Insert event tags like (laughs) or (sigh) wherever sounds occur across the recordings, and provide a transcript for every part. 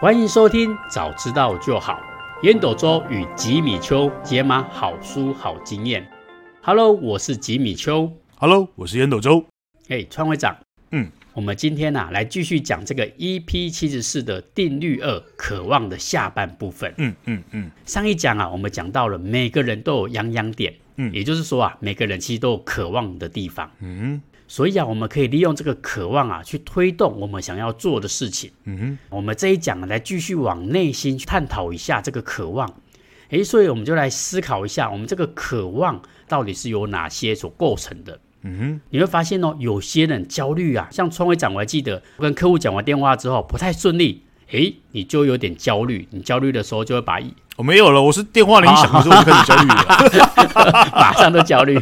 欢迎收听《早知道就好》，烟斗周与吉米秋解码好书好经验。Hello，我是吉米秋。Hello，我是烟斗周。哎，川会长，嗯，我们今天呢、啊、来继续讲这个 EP 七十四的定律二，渴望的下半部分。嗯嗯嗯，上一讲啊，我们讲到了每个人都有痒痒点，嗯，也就是说啊，每个人其实都有渴望的地方。嗯。所以啊，我们可以利用这个渴望啊，去推动我们想要做的事情。嗯哼，我们这一讲来继续往内心去探讨一下这个渴望。诶，所以我们就来思考一下，我们这个渴望到底是由哪些所构成的？嗯哼，你会发现哦，有些人焦虑啊，像创会长，我还记得我跟客户讲完电话之后不太顺利，诶，你就有点焦虑。你焦虑的时候就会把我、哦、没有了，我是电话铃响的时候就开始焦虑了，(laughs) 马上都焦虑。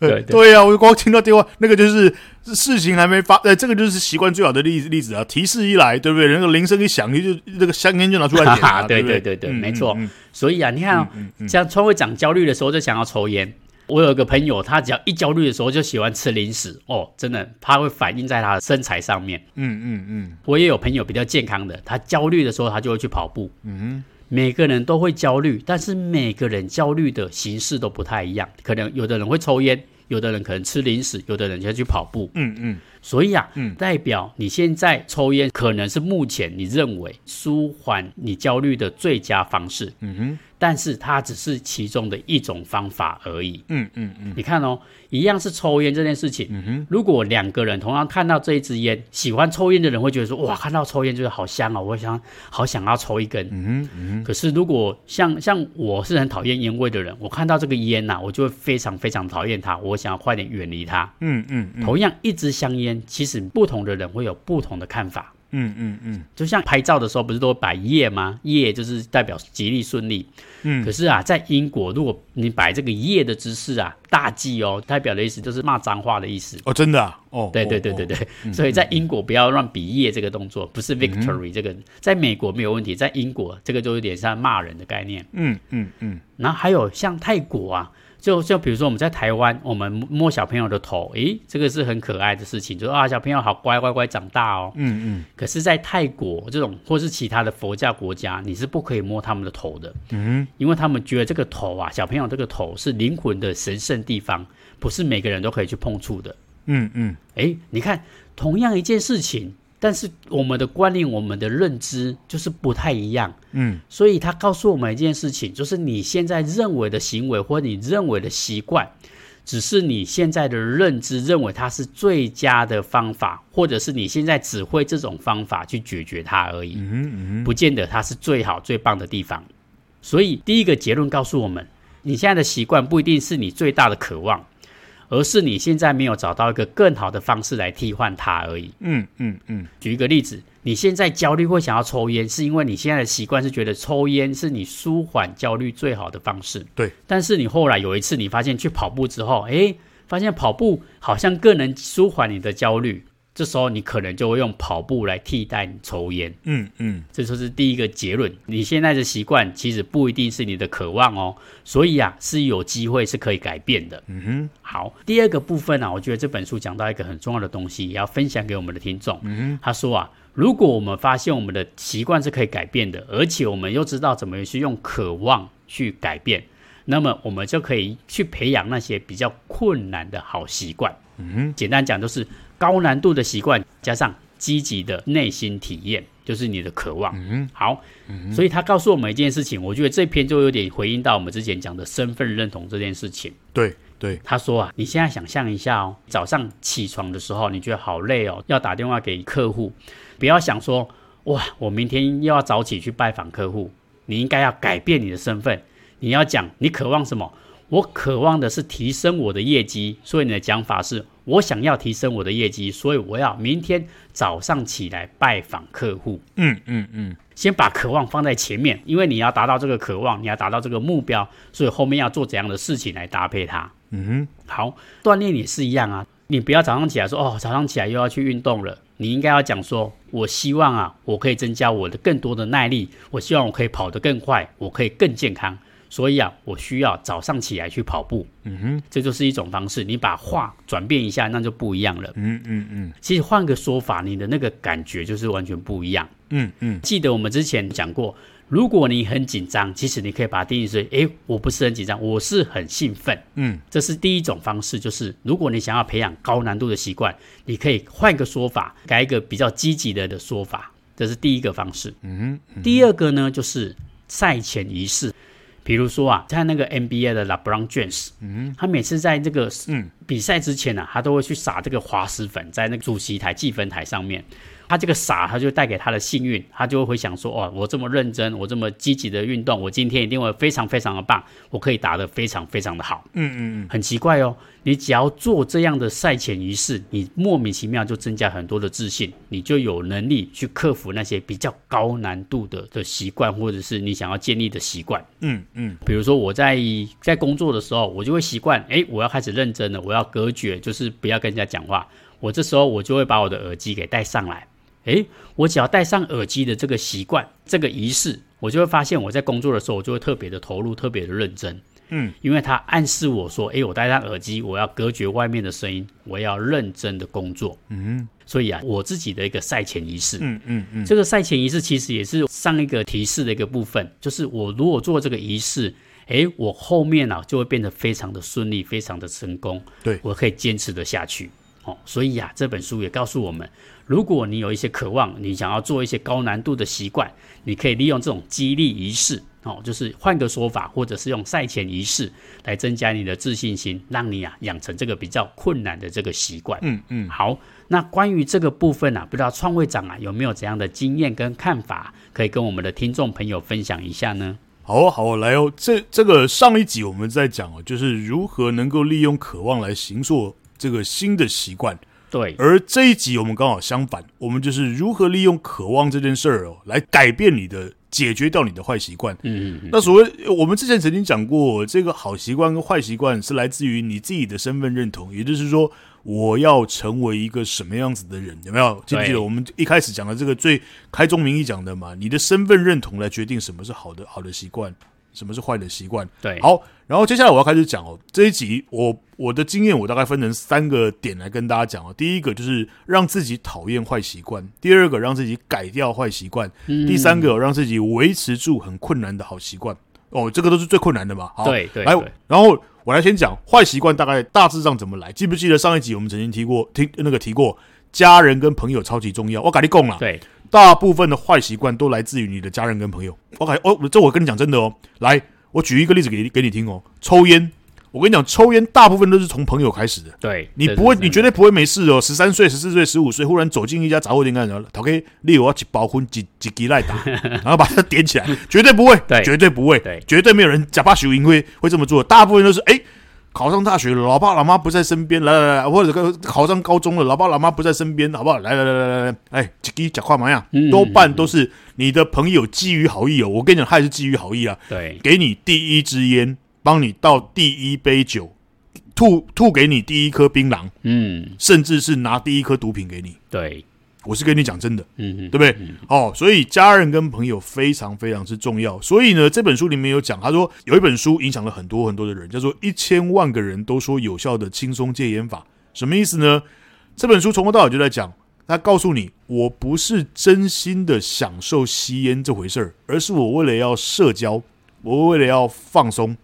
对 (laughs) 对，啊，我就光听到电话，那个就是事情还没发，呃，这个就是习惯最好的例子例子啊。提示一来，对不对？那个铃声一响，你就那个香烟就拿出来点、啊、(laughs) 对对对对，嗯、没错、嗯。所以啊，你看、哦嗯嗯，像川会长焦虑的时候就想要抽烟。我有一个朋友，他只要一焦虑的时候就喜欢吃零食哦，真的，他会反映在他的身材上面。嗯嗯嗯。我也有朋友比较健康的，他焦虑的时候他就会去跑步。嗯。每个人都会焦虑，但是每个人焦虑的形式都不太一样。可能有的人会抽烟，有的人可能吃零食，有的人就去跑步。嗯嗯。所以啊，嗯，代表你现在抽烟可能是目前你认为舒缓你焦虑的最佳方式。嗯哼。但是它只是其中的一种方法而已。嗯嗯嗯，你看哦，一样是抽烟这件事情。嗯哼，如果两个人同样看到这一支烟，喜欢抽烟的人会觉得说：“哇，看到抽烟就是好香哦，我想好想要抽一根。”嗯哼，嗯哼。可是如果像像我是很讨厌烟味的人，我看到这个烟呐、啊，我就会非常非常讨厌它，我想要快点远离它。嗯嗯，嗯。同样一支香烟，其实不同的人会有不同的看法。嗯嗯嗯，就像拍照的时候，不是都摆叶吗？叶就是代表吉利顺利。嗯，可是啊，在英国，如果你摆这个叶的姿势啊，大忌哦，代表的意思就是骂脏话的意思。哦，真的啊？哦，对对对对对。哦、所以在英国不要乱比叶这个动作，不是 victory、嗯、这个，在美国没有问题，在英国这个就有点像骂人的概念。嗯嗯嗯。然后还有像泰国啊。就就比如说我们在台湾，我们摸小朋友的头，诶，这个是很可爱的事情，就说啊，小朋友好乖乖乖长大哦。嗯嗯。可是，在泰国这种或是其他的佛教国家，你是不可以摸他们的头的。嗯。因为他们觉得这个头啊，小朋友这个头是灵魂的神圣地方，不是每个人都可以去碰触的。嗯嗯。诶，你看，同样一件事情。但是我们的观念、我们的认知就是不太一样，嗯，所以他告诉我们一件事情，就是你现在认为的行为或你认为的习惯，只是你现在的认知认为它是最佳的方法，或者是你现在只会这种方法去解决它而已，嗯嗯，不见得它是最好最棒的地方。所以第一个结论告诉我们，你现在的习惯不一定是你最大的渴望。而是你现在没有找到一个更好的方式来替换它而已。嗯嗯嗯。举一个例子，你现在焦虑会想要抽烟，是因为你现在的习惯是觉得抽烟是你舒缓焦虑最好的方式。对。但是你后来有一次你发现去跑步之后，诶，发现跑步好像更能舒缓你的焦虑。这时候你可能就会用跑步来替代你抽烟，嗯嗯，这就是第一个结论。你现在的习惯其实不一定是你的渴望哦，所以啊是有机会是可以改变的。嗯哼，好，第二个部分呢、啊，我觉得这本书讲到一个很重要的东西，也要分享给我们的听众。嗯哼，他说啊，如果我们发现我们的习惯是可以改变的，而且我们又知道怎么去用渴望去改变，那么我们就可以去培养那些比较困难的好习惯。嗯哼，简单讲就是。高难度的习惯加上积极的内心体验，就是你的渴望。嗯，好，嗯，所以他告诉我们一件事情，我觉得这篇就有点回应到我们之前讲的身份认同这件事情。对对，他说啊，你现在想象一下哦，早上起床的时候，你觉得好累哦，要打电话给客户，不要想说哇，我明天又要早起去拜访客户。你应该要改变你的身份，你要讲你渴望什么？我渴望的是提升我的业绩，所以你的讲法是。我想要提升我的业绩，所以我要明天早上起来拜访客户。嗯嗯嗯，先把渴望放在前面，因为你要达到这个渴望，你要达到这个目标，所以后面要做怎样的事情来搭配它。嗯哼，好，锻炼也是一样啊，你不要早上起来说哦，早上起来又要去运动了，你应该要讲说，我希望啊，我可以增加我的更多的耐力，我希望我可以跑得更快，我可以更健康。所以啊，我需要早上起来去跑步。嗯哼，这就是一种方式。你把话转变一下，那就不一样了。嗯嗯嗯。其实换个说法，你的那个感觉就是完全不一样。嗯嗯。记得我们之前讲过，如果你很紧张，其实你可以把它定义成：诶，我不是很紧张，我是很兴奋。嗯，这是第一种方式。就是如果你想要培养高难度的习惯，你可以换个说法，改一个比较积极的的说法。这是第一个方式。嗯，嗯，第二个呢，就是赛前仪式。比如说啊，在那个 NBA 的 LeBron James，嗯，他每次在这个嗯比赛之前呢、啊，他都会去撒这个滑石粉在那个主席台计分台上面。他这个傻，他就带给他的幸运，他就会想说：哦，我这么认真，我这么积极的运动，我今天一定会非常非常的棒，我可以打得非常非常的好。嗯嗯嗯，很奇怪哦，你只要做这样的赛前仪式，你莫名其妙就增加很多的自信，你就有能力去克服那些比较高难度的的习惯，或者是你想要建立的习惯。嗯嗯，比如说我在在工作的时候，我就会习惯，哎，我要开始认真了，我要隔绝，就是不要跟人家讲话。我这时候我就会把我的耳机给带上来。诶，我只要戴上耳机的这个习惯，这个仪式，我就会发现我在工作的时候，我就会特别的投入，特别的认真。嗯，因为它暗示我说，诶，我戴上耳机，我要隔绝外面的声音，我要认真的工作。嗯，所以啊，我自己的一个赛前仪式，嗯嗯嗯，这个赛前仪式其实也是上一个提示的一个部分，就是我如果做这个仪式，诶，我后面啊就会变得非常的顺利，非常的成功。对，我可以坚持的下去。哦，所以呀、啊，这本书也告诉我们，如果你有一些渴望，你想要做一些高难度的习惯，你可以利用这种激励仪式，哦，就是换个说法，或者是用赛前仪式来增加你的自信心，让你啊养成这个比较困难的这个习惯。嗯嗯，好，那关于这个部分啊，不知道创会长啊有没有怎样的经验跟看法，可以跟我们的听众朋友分享一下呢？好好来哦，这这个上一集我们在讲哦，就是如何能够利用渴望来行塑。这个新的习惯，对，而这一集我们刚好相反，我们就是如何利用渴望这件事儿哦，来改变你的、解决掉你的坏习惯。嗯，嗯，嗯，那所谓我们之前曾经讲过，这个好习惯跟坏习惯是来自于你自己的身份认同，也就是说，我要成为一个什么样子的人，有没有？记不记得我们一开始讲的这个最开宗明义讲的嘛？你的身份认同来决定什么是好的好的习惯。什么是坏的习惯？对，好，然后接下来我要开始讲哦。这一集我我的经验，我大概分成三个点来跟大家讲哦。第一个就是让自己讨厌坏习惯；第二个让自己改掉坏习惯；嗯、第三个让自己维持住很困难的好习惯。哦，这个都是最困难的嘛。好，对对，来，然后我来先讲坏习惯大概大致上怎么来。记不记得上一集我们曾经提过，听那个提过，家人跟朋友超级重要。我跟你讲了，对。大部分的坏习惯都来自于你的家人跟朋友。OK，哦，这我跟你讲真的哦。来，我举一个例子给你给你听哦。抽烟，我跟你讲，抽烟大部分都是从朋友开始的。对，你不会，你绝对不会没事哦。十三岁、十四岁、十五岁，忽然走进一家杂货店干什么？他可以例如我要几包荤、几几几来打，(laughs) 然后把它点起来，绝对不会，对，绝对不会，对，绝对没有人假扮输赢会会这么做。大部分都是哎。诶考上大学了，老爸老妈不在身边，来来来，或者考考上高中了，老爸老妈不在身边，好不好？来来来来来来，哎，这给讲话嘛呀，多半都是你的朋友基于好意哦。我跟你讲，他也是基于好意啊。对，给你第一支烟，帮你倒第一杯酒，吐吐给你第一颗槟榔，嗯，甚至是拿第一颗毒品给你。对。我是跟你讲真的，嗯嗯，对不对？嗯、哦，所以家人跟朋友非常非常之重要。所以呢，这本书里面有讲，他说有一本书影响了很多很多的人，叫做《一千万个人都说有效的轻松戒烟法》。什么意思呢？这本书从头到尾就在讲，他告诉你，我不是真心的享受吸烟这回事儿，而是我为了要社交，我为了要放松，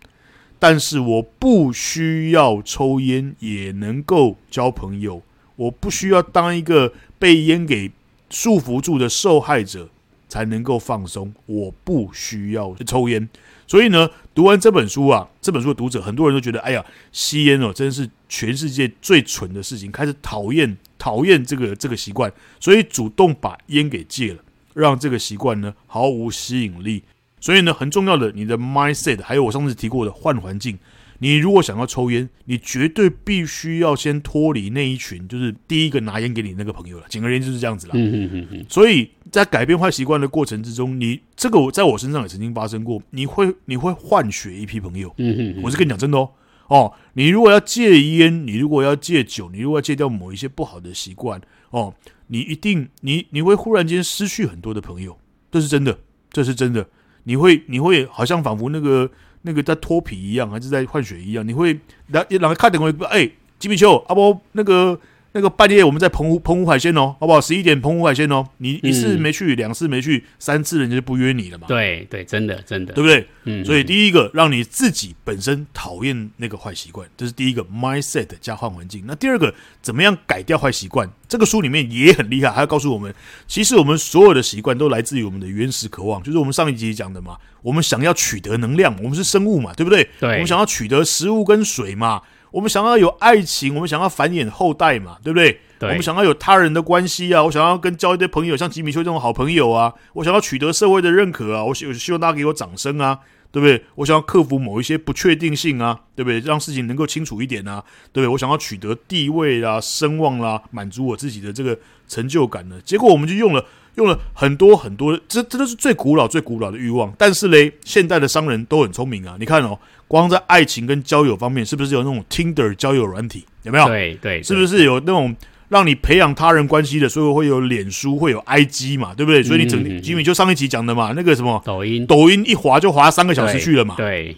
但是我不需要抽烟也能够交朋友。我不需要当一个被烟给束缚住的受害者才能够放松，我不需要抽烟。所以呢，读完这本书啊，这本书的读者很多人都觉得，哎呀，吸烟哦，真是全世界最蠢的事情，开始讨厌讨厌这个这个习惯，所以主动把烟给戒了，让这个习惯呢毫无吸引力。所以呢，很重要的，你的 mindset，还有我上次提过的换环境。你如果想要抽烟，你绝对必须要先脱离那一群，就是第一个拿烟给你那个朋友了。简而言之就是这样子了。嗯嗯嗯嗯。所以在改变坏习惯的过程之中，你这个我在我身上也曾经发生过。你会你会换血一批朋友。嗯嗯嗯。我是跟你讲真的哦。哦，你如果要戒烟，你如果要戒酒，你如果要戒掉某一些不好的习惯，哦，你一定你你会忽然间失去很多的朋友，这是真的，这是真的。你会你会好像仿佛那个。那个在脱皮一样，还是在换血一样？你会然然后看点会哎，吉米丘阿波那个。那个半夜我们在澎湖澎湖海鲜哦，好不好？十一点澎湖海鲜哦，你一次没去，两、嗯、次没去，三次人家就不约你了嘛。对对，真的真的，对不对？嗯。所以第一个让你自己本身讨厌那个坏习惯，这是第一个 mindset 加换环境。那第二个怎么样改掉坏习惯？这个书里面也很厉害，还要告诉我们，其实我们所有的习惯都来自于我们的原始渴望，就是我们上一集讲的嘛。我们想要取得能量，我们是生物嘛，对不对？对。我们想要取得食物跟水嘛，我们想要有爱情，我们想要繁衍后代嘛，对不对？对，我们想要有他人的关系啊，我想要跟交一堆朋友，像吉米修这种好朋友啊，我想要取得社会的认可啊，我希希望大家给我掌声啊，对不对？我想要克服某一些不确定性啊，对不对？让事情能够清楚一点啊，对不对？我想要取得地位啊、声望啦、啊，满足我自己的这个成就感呢。结果我们就用了用了很多很多，这这都是最古老、最古老的欲望。但是嘞，现代的商人都很聪明啊，你看哦，光在爱情跟交友方面，是不是有那种 Tinder 交友软体？有没有？对对，对，是不是有那种？让你培养他人关系的，所以会有脸书，会有 IG 嘛，对不对？所以你整吉米就上一集讲的嘛，那个什么抖音，抖音一滑就滑三个小时去了嘛，对，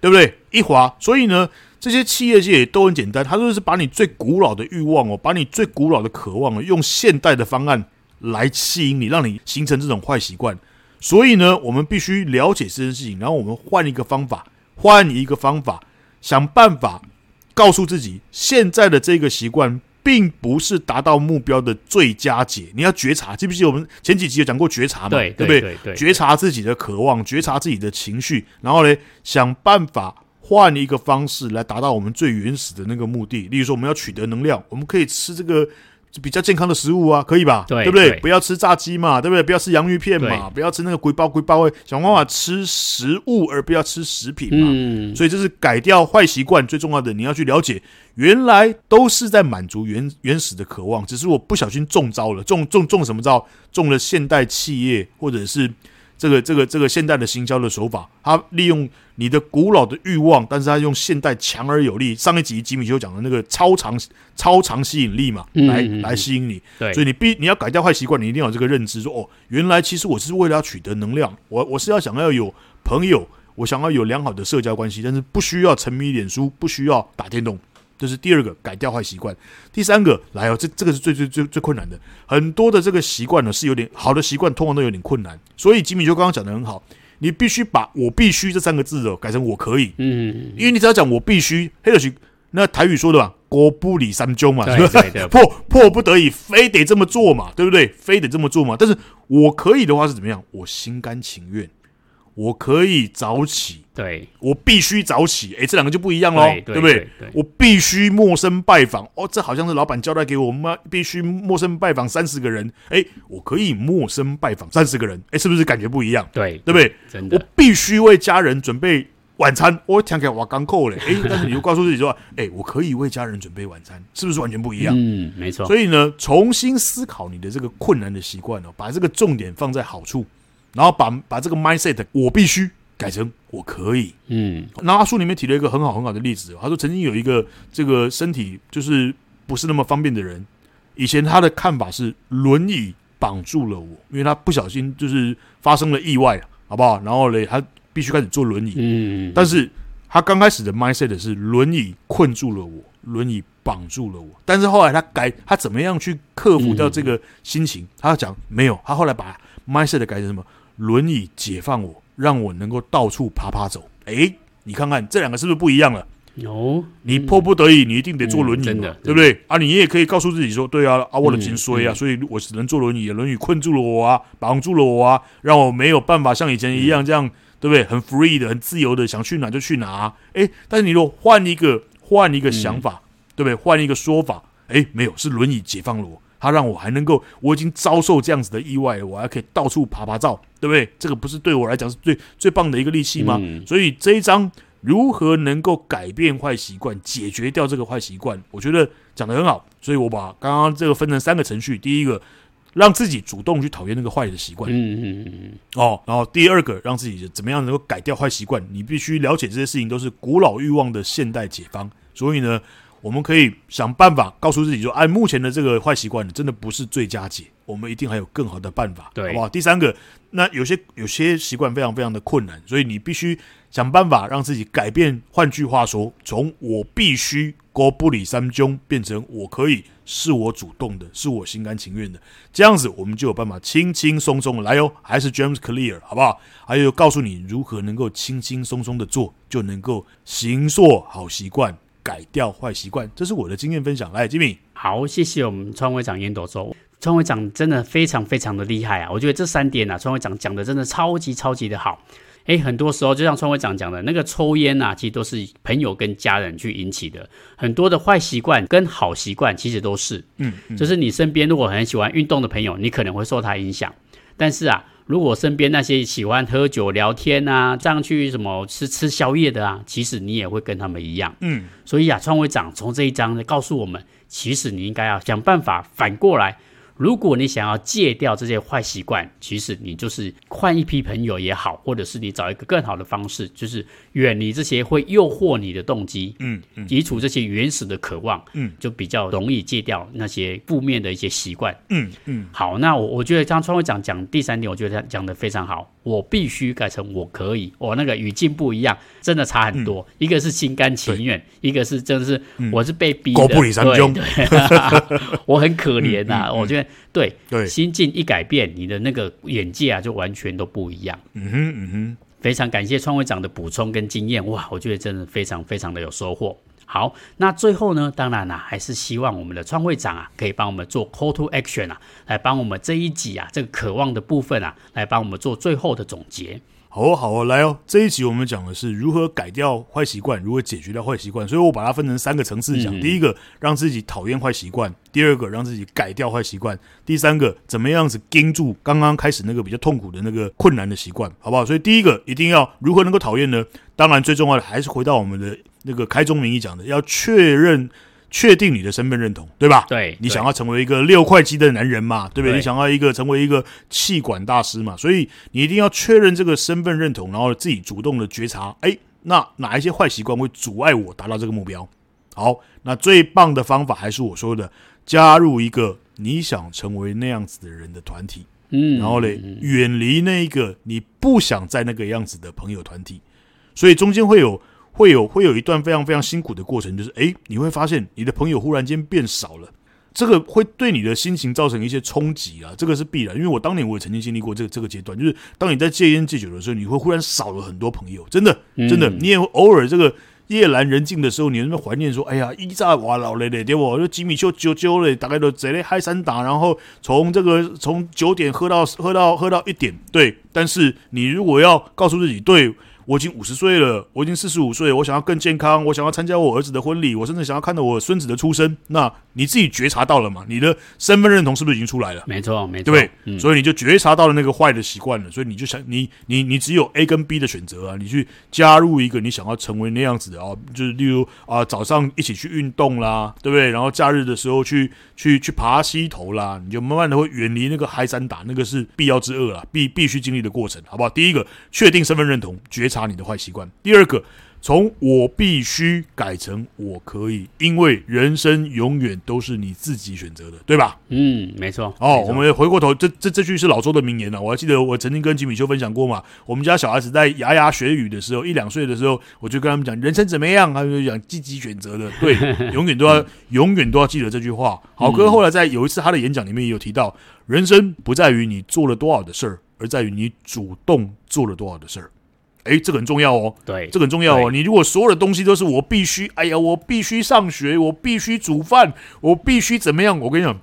对不对？一滑，所以呢，这些企业界也都很简单，他就是把你最古老的欲望哦，把你最古老的渴望哦，用现代的方案来吸引你，让你形成这种坏习惯。所以呢，我们必须了解这件事情，然后我们换一个方法，换一个方法，想办法告诉自己，现在的这个习惯。并不是达到目标的最佳解，你要觉察，记不记得我们前几集有讲过觉察嘛？对，对不对，觉察自己的渴望，觉察自己的情绪，然后呢，想办法换一个方式来达到我们最原始的那个目的。例如说，我们要取得能量，我们可以吃这个。比较健康的食物啊，可以吧？对，对不对？对，不要吃炸鸡嘛，对不对？不要吃洋芋片嘛，不要吃那个龟包龟包，想办法吃食物而不要吃食品嘛。嗯，所以这是改掉坏习惯最重要的。你要去了解，原来都是在满足原原始的渴望，只是我不小心中招了，中中中什么招？中了现代企业或者是。这个这个这个现代的行销的手法，它利用你的古老的欲望，但是它用现代强而有力。上一集吉米就讲的那个超长超长吸引力嘛，来嗯嗯嗯来吸引你。对，所以你必你要改掉坏习惯，你一定要有这个认知说，说哦，原来其实我是为了要取得能量，我我是要想要有朋友，我想要有良好的社交关系，但是不需要沉迷脸书，不需要打电动。这是第二个改掉坏习惯，第三个来哦，这这个是最最最最困难的。很多的这个习惯呢是有点好的习惯，通常都有点困难。所以吉米就刚刚讲的很好，你必须把我必须这三个字哦改成我可以。嗯，因为你只要讲我必须，黑了那台语说的嘛，国不理三中嘛，对对对，迫迫 (laughs) 不得已非得这么做嘛，对不对？非得这么做嘛。但是我可以的话是怎么样？我心甘情愿。我可以早起，对，我必须早起，诶，这两个就不一样喽，对，不对？我必须陌生拜访，哦，这好像是老板交代给我们，必须陌生拜访三十个人，诶，我可以陌生拜访三十个人，诶，是不是感觉不一样？对，对不对？真的，我必须为家人准备晚餐，我听起来我刚够了，诶，但是你又告诉自己说，(laughs) 诶，我可以为家人准备晚餐，是不是完全不一样？嗯，没错。所以呢，重新思考你的这个困难的习惯哦，把这个重点放在好处。然后把把这个 mindset 我必须改成我可以，嗯，然后他书里面提了一个很好很好的例子，他说曾经有一个这个身体就是不是那么方便的人，以前他的看法是轮椅绑住了我，因为他不小心就是发生了意外，好不好？然后嘞，他必须开始坐轮椅，嗯，但是他刚开始的 mindset 是轮椅困住了我，轮椅绑住了我，但是后来他改，他怎么样去克服掉这个心情？他讲没有，他后来把 mindset 改成什么？轮椅解放我，让我能够到处爬爬走。诶，你看看这两个是不是不一样了？有，你迫不得已，你一定得坐轮椅，真的，对不对？啊，你也可以告诉自己说，对啊，啊，我的颈椎啊，所以我只能坐轮椅。轮椅困住了我啊，绑住了我啊，让我没有办法像以前一样这样，对不对？很 free 的，很自由的，想去哪就去哪。诶，但是你如果换一个换一个想法，对不对？换一个说法，诶，没有，是轮椅解放了我。它让我还能够，我已经遭受这样子的意外，我还可以到处爬爬照，对不对？这个不是对我来讲是最最棒的一个利器吗？嗯。所以这一章如何能够改变坏习惯，解决掉这个坏习惯，我觉得讲得很好。所以我把刚刚这个分成三个程序：第一个，让自己主动去讨厌那个坏的习惯，嗯嗯嗯哦，然后第二个，让自己怎么样能够改掉坏习惯，你必须了解这些事情都是古老欲望的现代解方。所以呢。我们可以想办法告诉自己说，哎，目前的这个坏习惯真的不是最佳解，我们一定还有更好的办法，对，好不好？第三个，那有些有些习惯非常非常的困难，所以你必须想办法让自己改变。换句话说，从我必须。我不理三中变成我可以是我主动的，是我心甘情愿的，这样子我们就有办法轻轻松松的来哟，还是 James Clear 好不好？还有告诉你如何能够轻轻松松的做，就能够行塑好习惯，改掉坏习惯。这是我的经验分享。来，Jimmy，好，谢谢我们川会长烟斗周，川会长真的非常非常的厉害啊！我觉得这三点啊，川会长讲的真的超级超级的好。诶，很多时候就像川会长讲的，那个抽烟啊，其实都是朋友跟家人去引起的。很多的坏习惯跟好习惯其实都是，嗯，嗯，就是你身边如果很喜欢运动的朋友，你可能会受他影响。但是啊，如果身边那些喜欢喝酒聊天啊，这样去什么吃吃宵夜的啊，其实你也会跟他们一样，嗯。所以啊，创会长从这一章告诉我们，其实你应该要想办法反过来。如果你想要戒掉这些坏习惯，其实你就是换一批朋友也好，或者是你找一个更好的方式，就是远离这些会诱惑你的动机，嗯，嗯，移除这些原始的渴望，嗯，就比较容易戒掉那些负面的一些习惯，嗯嗯。好，那我我觉得张创会长讲第三点，我觉得他讲的非常好。我必须改成我可以，我那个语境不一样，真的差很多。嗯、一个是心甘情愿，一个是真的是我是被逼的。对，对。(laughs) 我很可怜呐、我觉得对对，心境一改变，你的那个眼界啊就完全都不一样。嗯哼嗯哼，非常感谢创会长的补充跟经验，哇，我觉得真的非常非常的有收获。好，那最后呢，当然啦、啊，还是希望我们的创会长啊，可以帮我们做 call to action 啊，来帮我们这一集啊，这个渴望的部分啊，来帮我们做最后的总结。好哦，好哦，来哦，这一集我们讲的是如何改掉坏习惯，如何解决掉坏习惯，所以我把它分成三个层次讲。嗯、第一个，让自己讨厌坏习惯；第二个，让自己改掉坏习惯；第三个，怎么样子盯住刚刚开始那个比较痛苦的那个困难的习惯，好不好？所以第一个一定要如何能够讨厌呢？当然，最重要的还是回到我们的。那个开宗明义讲的，要确认、确定你的身份认同，对吧？对，你想要成为一个六块肌的男人嘛，对不对？你想要一个成为一个气管大师嘛，所以你一定要确认这个身份认同，然后自己主动的觉察，哎，那哪一些坏习惯会阻碍我达到这个目标？好，那最棒的方法还是我说的，加入一个你想成为那样子的人的团体，嗯，然后嘞，远离那一个你不想在那个样子的朋友团体，所以中间会有。会有会有一段非常非常辛苦的过程，就是诶，你会发现你的朋友忽然间变少了，这个会对你的心情造成一些冲击啊，这个是必然。因为我当年我也曾经经历过这个这个阶段，就是当你在戒烟戒酒的时候，你会忽然少了很多朋友，真的真的，你也偶尔这个夜阑人静的时候，你会怀念说，哎呀，一炸哇老嘞嘞，对不？就吉米丘啾啾嘞，大概都贼嘞嗨三打，然后从这个从九点喝到喝到喝到一点，对。但是你如果要告诉自己，对。我已经五十岁了，我已经四十五岁，我想要更健康，我想要参加我儿子的婚礼，我甚至想要看到我孙子的出生。那你自己觉察到了吗？你的身份认同是不是已经出来了？没错，没错，对不对？嗯、所以你就觉察到了那个坏的习惯了。所以你就想，你你你只有 A 跟 B 的选择啊，你去加入一个你想要成为那样子的啊，就是例如啊，早上一起去运动啦，对不对？然后假日的时候去去去爬溪头啦，你就慢慢的会远离那个嗨三打，那个是必要之恶啦，必必须经历的过程，好不好？第一个，确定身份认同，觉察你的坏习惯。第二个，从我必须改成我可以，因为人生永远都是你自己选择的，对吧？嗯，没错。哦，我们回过头，这这这句是老周的名言了。我还记得我曾经跟吉米修分享过嘛。我们家小孩子在牙牙学语的时候，一两岁的时候，我就跟他们讲人生怎么样，他们就讲积极选择的，(laughs) 对，永远都要永远都要记得这句话。好，哥后来在有一次他的演讲里面也有提到，人生不在于你做了多少的事儿，而在于你主动做了多少的事儿。哎，这个很重要哦。对，这个很重要哦。你如果所有的东西都是我必须，哎呀，我必须上学，我必须煮饭，我必须怎么样？我跟你讲，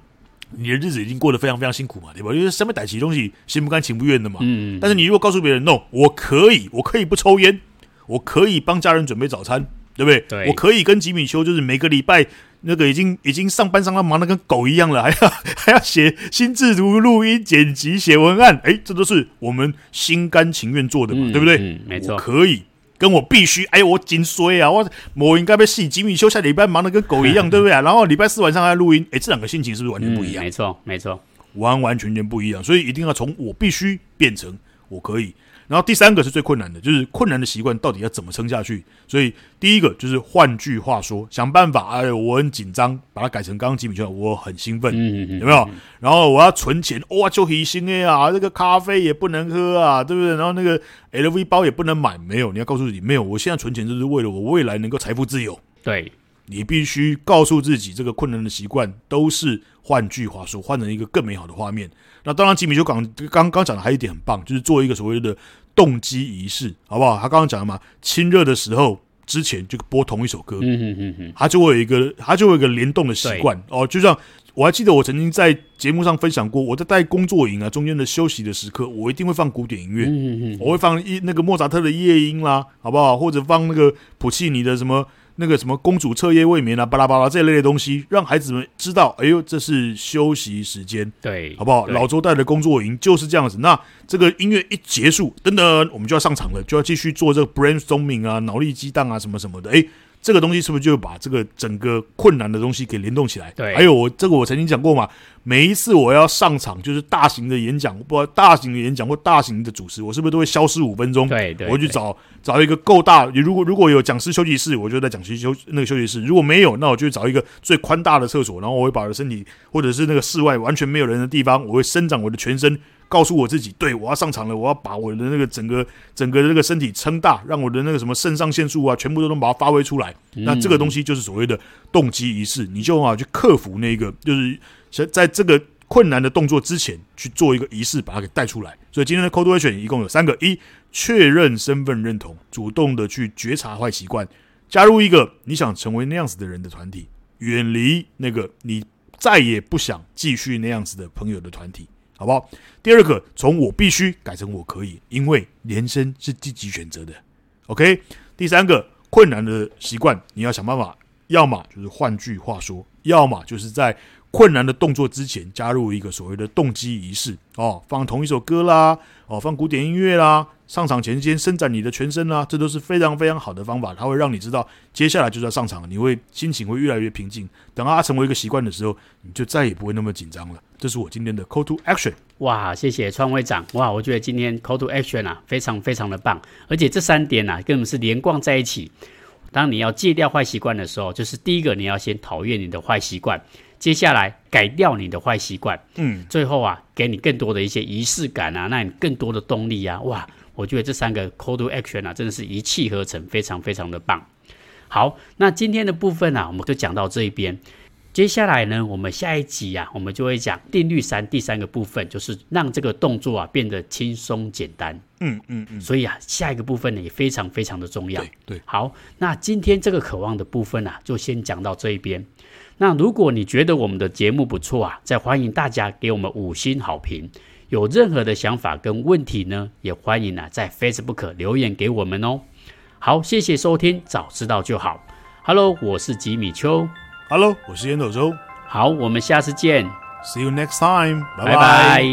你的日子已经过得非常非常辛苦嘛，对吧？因为上面逮起东西，心不甘情不愿的嘛。嗯。但是你如果告诉别人，no，我可以，我可以不抽烟，我可以帮家人准备早餐，对不对？对。我可以跟吉米修，就是每个礼拜。那个已经已经上班上到忙得跟狗一样了，(laughs) 还要还要写心智图、录音、剪辑、写文案，哎，这都是我们心甘情愿做的嘛，嗯、对不对？嗯，没错。我可以跟我必须，哎，我紧衰啊，我我应该被戏吉米修下礼拜忙得跟狗一样，(laughs) 对不对啊？然后礼拜四晚上还要录音，哎，这两个心情是不是完全不一样？嗯、没错，没错，完完全全不一样。所以一定要从我必须变成我可以。然后第三个是最困难的，就是困难的习惯到底要怎么撑下去。所以第一个就是换句话说，想办法。哎呦，我很紧张，把它改成刚刚吉米说，我很兴奋，嗯、有没有？然后我要存钱，哇，就很心哎啊，这个咖啡也不能喝啊，对不对？然后那个 LV 包也不能买，没有，你要告诉自己，没有，我现在存钱就是为了我未来能够财富自由。对，你必须告诉自己，这个困难的习惯都是换句话说，换成一个更美好的画面。那当然，吉米就刚刚刚讲的还有一点很棒，就是做一个所谓的。动机仪式，好不好？他刚刚讲了嘛，亲热的时候之前就播同一首歌，嗯嗯嗯嗯，他就会有一个，他就会有一个联动的习惯哦。就像我还记得我曾经在节目上分享过，我在带工作营啊，中间的休息的时刻，我一定会放古典音乐，嗯嗯嗯，我会放一那个莫扎特的夜莺啦，好不好？或者放那个普契尼的什么。那个什么公主彻夜未眠啊，巴拉巴拉这一类的东西，让孩子们知道，哎呦，这是休息时间，对，好不好？老周带的工作营就是这样子。那这个音乐一结束，等等，我们就要上场了，就要继续做这个 brainstorming 啊，脑力激荡啊，什么什么的，哎。这个东西是不是就把这个整个困难的东西给联动起来？对，还有我这个我曾经讲过嘛，每一次我要上场就是大型的演讲，不，大型的演讲或大型的主持，我是不是都会消失五分钟？对对，我去找找一个够大，如果如果有讲师休息室，我就在讲师休那个休息室；如果没有，那我就找一个最宽大的厕所，然后我会把我的身体或者是那个室外完全没有人的地方，我会伸展我的全身。告诉我自己，对，我要上场了，我要把我的那个整个整个的那个身体撑大，让我的那个什么肾上腺素啊，全部都能把它发挥出来。嗯、那这个东西就是所谓的动机仪式，你就啊去克服那个，就是在这个困难的动作之前去做一个仪式，把它给带出来。所以今天的 to Action 一共有三个：一、确认身份认同，主动的去觉察坏习惯，加入一个你想成为那样子的人的团体，远离那个你再也不想继续那样子的朋友的团体。好不好？第二个，从我必须改成我可以，因为人生是积极选择的。OK。第三个，困难的习惯，你要想办法，要么就是换句话说，要么就是在困难的动作之前加入一个所谓的动机仪式哦，放同一首歌啦，哦，放古典音乐啦。上场前先伸展你的全身啊，这都是非常非常好的方法，它会让你知道接下来就是要上场，你会心情会越来越平静。等它成为一个习惯的时候，你就再也不会那么紧张了。这是我今天的 Call to Action。哇，谢谢创会长。哇，我觉得今天 Call to Action 啊，非常非常的棒，而且这三点啊，根本是连贯在一起。当你要戒掉坏习惯的时候，就是第一个你要先讨厌你的坏习惯，接下来改掉你的坏习惯，嗯，最后啊，给你更多的一些仪式感啊，让你更多的动力啊，哇。我觉得这三个 call to action 啊，真的是一气呵成，非常非常的棒。好，那今天的部分啊，我们就讲到这一边。接下来呢，我们下一集啊，我们就会讲定律三第三个部分，就是让这个动作啊变得轻松简单。嗯嗯嗯。所以啊，下一个部分呢也非常非常的重要。对对。好，那今天这个渴望的部分啊，就先讲到这一边。那如果你觉得我们的节目不错啊，再欢迎大家给我们五星好评。有任何的想法跟问题呢，也欢迎啊在 Facebook 留言给我们哦。好，谢谢收听，早知道就好。Hello，我是吉米邱。Hello，我是烟斗周。好，我们下次见。See you next time。拜拜。